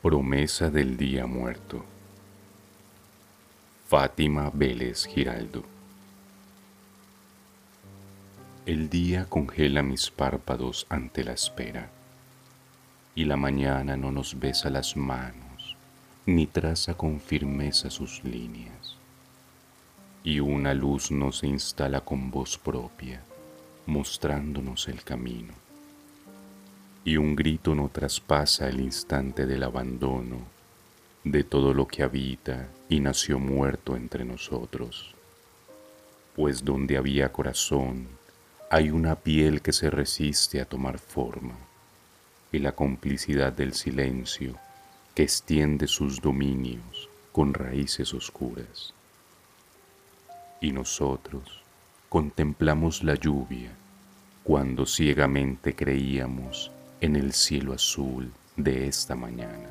Promesa del Día Muerto. Fátima Vélez Giraldo. El día congela mis párpados ante la espera, y la mañana no nos besa las manos, ni traza con firmeza sus líneas, y una luz no se instala con voz propia, mostrándonos el camino y un grito no traspasa el instante del abandono de todo lo que habita y nació muerto entre nosotros. Pues donde había corazón hay una piel que se resiste a tomar forma y la complicidad del silencio que extiende sus dominios con raíces oscuras. Y nosotros contemplamos la lluvia cuando ciegamente creíamos en el cielo azul de esta mañana.